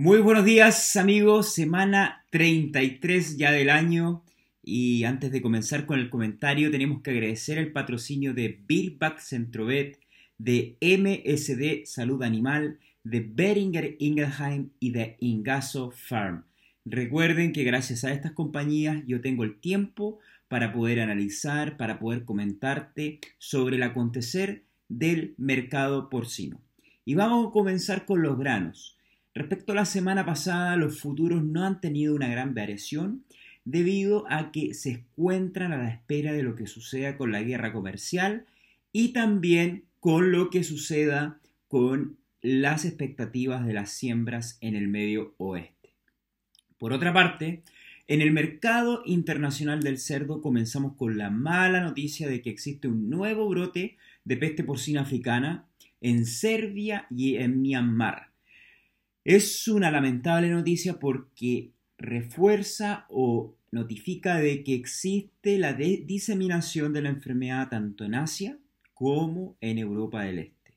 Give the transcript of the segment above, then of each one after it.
Muy buenos días amigos, semana 33 ya del año y antes de comenzar con el comentario tenemos que agradecer el patrocinio de Billback Centrovet, de MSD Salud Animal, de Beringer Ingelheim y de Ingaso Farm. Recuerden que gracias a estas compañías yo tengo el tiempo para poder analizar, para poder comentarte sobre el acontecer del mercado porcino. Y vamos a comenzar con los granos. Respecto a la semana pasada, los futuros no han tenido una gran variación debido a que se encuentran a la espera de lo que suceda con la guerra comercial y también con lo que suceda con las expectativas de las siembras en el medio oeste. Por otra parte, en el mercado internacional del cerdo comenzamos con la mala noticia de que existe un nuevo brote de peste porcina africana en Serbia y en Myanmar. Es una lamentable noticia porque refuerza o notifica de que existe la diseminación de la enfermedad tanto en Asia como en Europa del Este.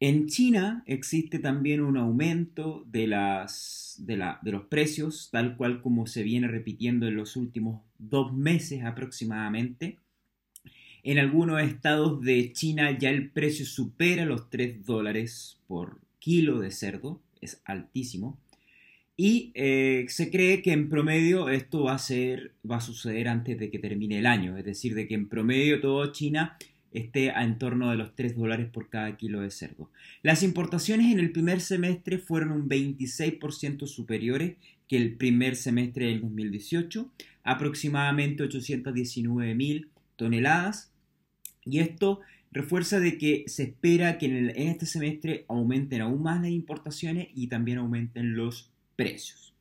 En China existe también un aumento de, de, los precios, tal cual como se viene repitiendo en los últimos dos meses aproximadamente. En algunos estados de China ya el precio supera los 3 dólares por kilo de cerdo, es altísimo. Y eh, se cree que en promedio esto va a, ser, va a suceder antes de que termine el año, es decir, de que en promedio todo China esté a en torno de los 3 dólares por cada kilo de cerdo. Las importaciones en el primer semestre fueron un 26% superiores que el primer semestre del 2018, aproximadamente 819 mil toneladas, y esto refuerza de que se espera que en, este semestre aumenten aún más las importaciones y también aumenten los precios.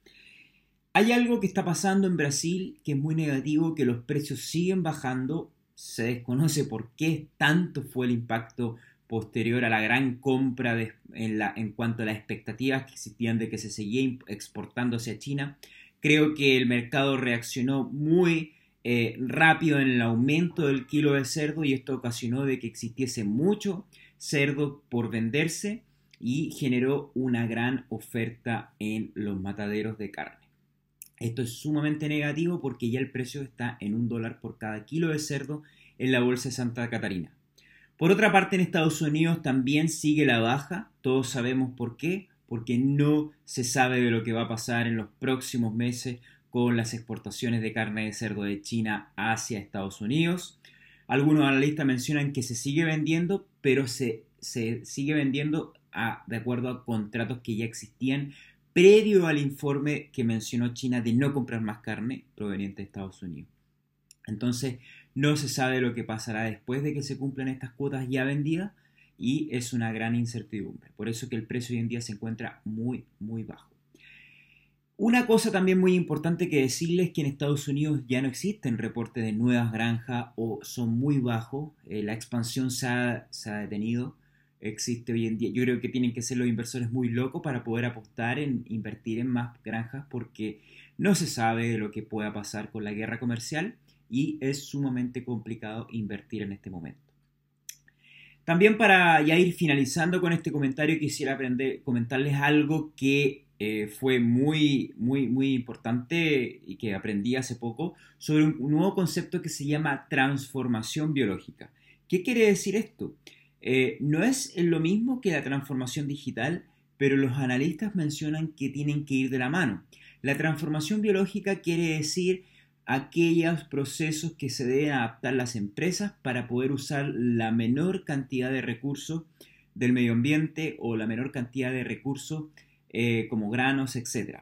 Hay algo que está pasando en Brasil que es muy negativo, que los precios siguen bajando, se desconoce por qué tanto fue el impacto posterior a la gran compra en, en cuanto a las expectativas que existían de que se seguía exportando hacia China. Creo que el mercado reaccionó muy eh, rápido en el aumento del kilo de cerdo y esto ocasionó de que existiese mucho cerdo por venderse y generó una gran oferta en los mataderos de carne. Esto es sumamente negativo porque ya el precio está en un dólar por cada kilo de cerdo en la bolsa de Santa Catarina. Por otra parte, en Estados Unidos también sigue la baja, todos sabemos por qué, porque no se sabe de lo que va a pasar en los próximos meses con las exportaciones de carne de cerdo de China hacia Estados Unidos. Algunos analistas mencionan que se sigue vendiendo, pero se, sigue vendiendo de acuerdo a contratos que ya existían previo al informe que mencionó China de no comprar más carne proveniente de Estados Unidos. Entonces, no se sabe lo que pasará después de que se cumplan estas cuotas ya vendidas y es una gran incertidumbre. Por eso que el precio hoy en día se encuentra muy, muy bajo. Una cosa también muy importante que decirles es que en Estados Unidos ya no existen reportes de nuevas granjas o son muy bajos. Eh, la expansión se ha, detenido. Existe hoy en día. Yo creo que tienen que ser los inversores muy locos para poder apostar en invertir en más granjas porque no se sabe de lo que pueda pasar con la guerra comercial y es sumamente complicado invertir en este momento. También para ya ir finalizando con este comentario quisiera aprender, comentarles algo que eh, fue muy, muy, muy importante y que aprendí hace poco sobre un, nuevo concepto que se llama transformación biológica. ¿Qué quiere decir esto? Eh, no es lo mismo que la transformación digital, pero los analistas mencionan que tienen que ir de la mano. La transformación biológica quiere decir aquellos procesos que se deben adaptar las empresas para poder usar la menor cantidad de recursos del medio ambiente o la menor cantidad de recursos eh, como granos, etc.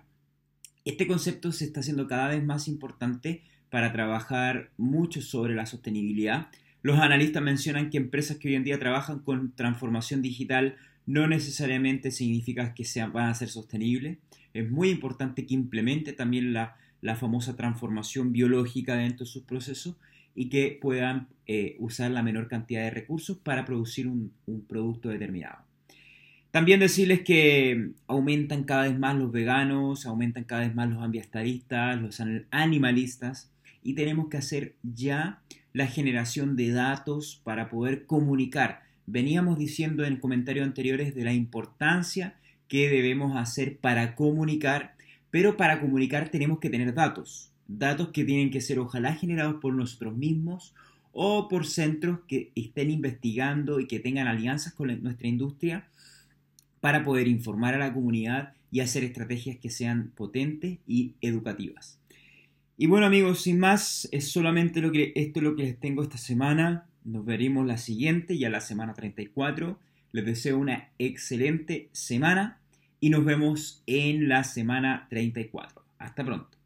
Este concepto se está haciendo cada vez más importante para trabajar mucho sobre la sostenibilidad. Los analistas mencionan que empresas que hoy en día trabajan con transformación digital no necesariamente significa que sean, van a ser sostenibles. Es muy importante que implemente también la, famosa transformación biológica dentro de sus procesos y que puedan eh, usar la menor cantidad de recursos para producir un producto determinado. También decirles que aumentan cada vez más los veganos, aumentan cada vez más los ambientalistas, los animalistas y tenemos que hacer ya la generación de datos para poder comunicar. Veníamos diciendo en comentarios anteriores de la importancia qué debemos hacer para comunicar, pero para comunicar tenemos que tener datos, datos que tienen que ser ojalá generados por nosotros mismos o por centros que estén investigando y que tengan alianzas con nuestra industria para poder informar a la comunidad y hacer estrategias que sean potentes y educativas. Y bueno amigos, sin más, es solamente lo que, esto es lo que les tengo esta semana. Nos veremos la siguiente, ya la semana 34. Les deseo una excelente semana y nos vemos en la semana 34. Hasta pronto.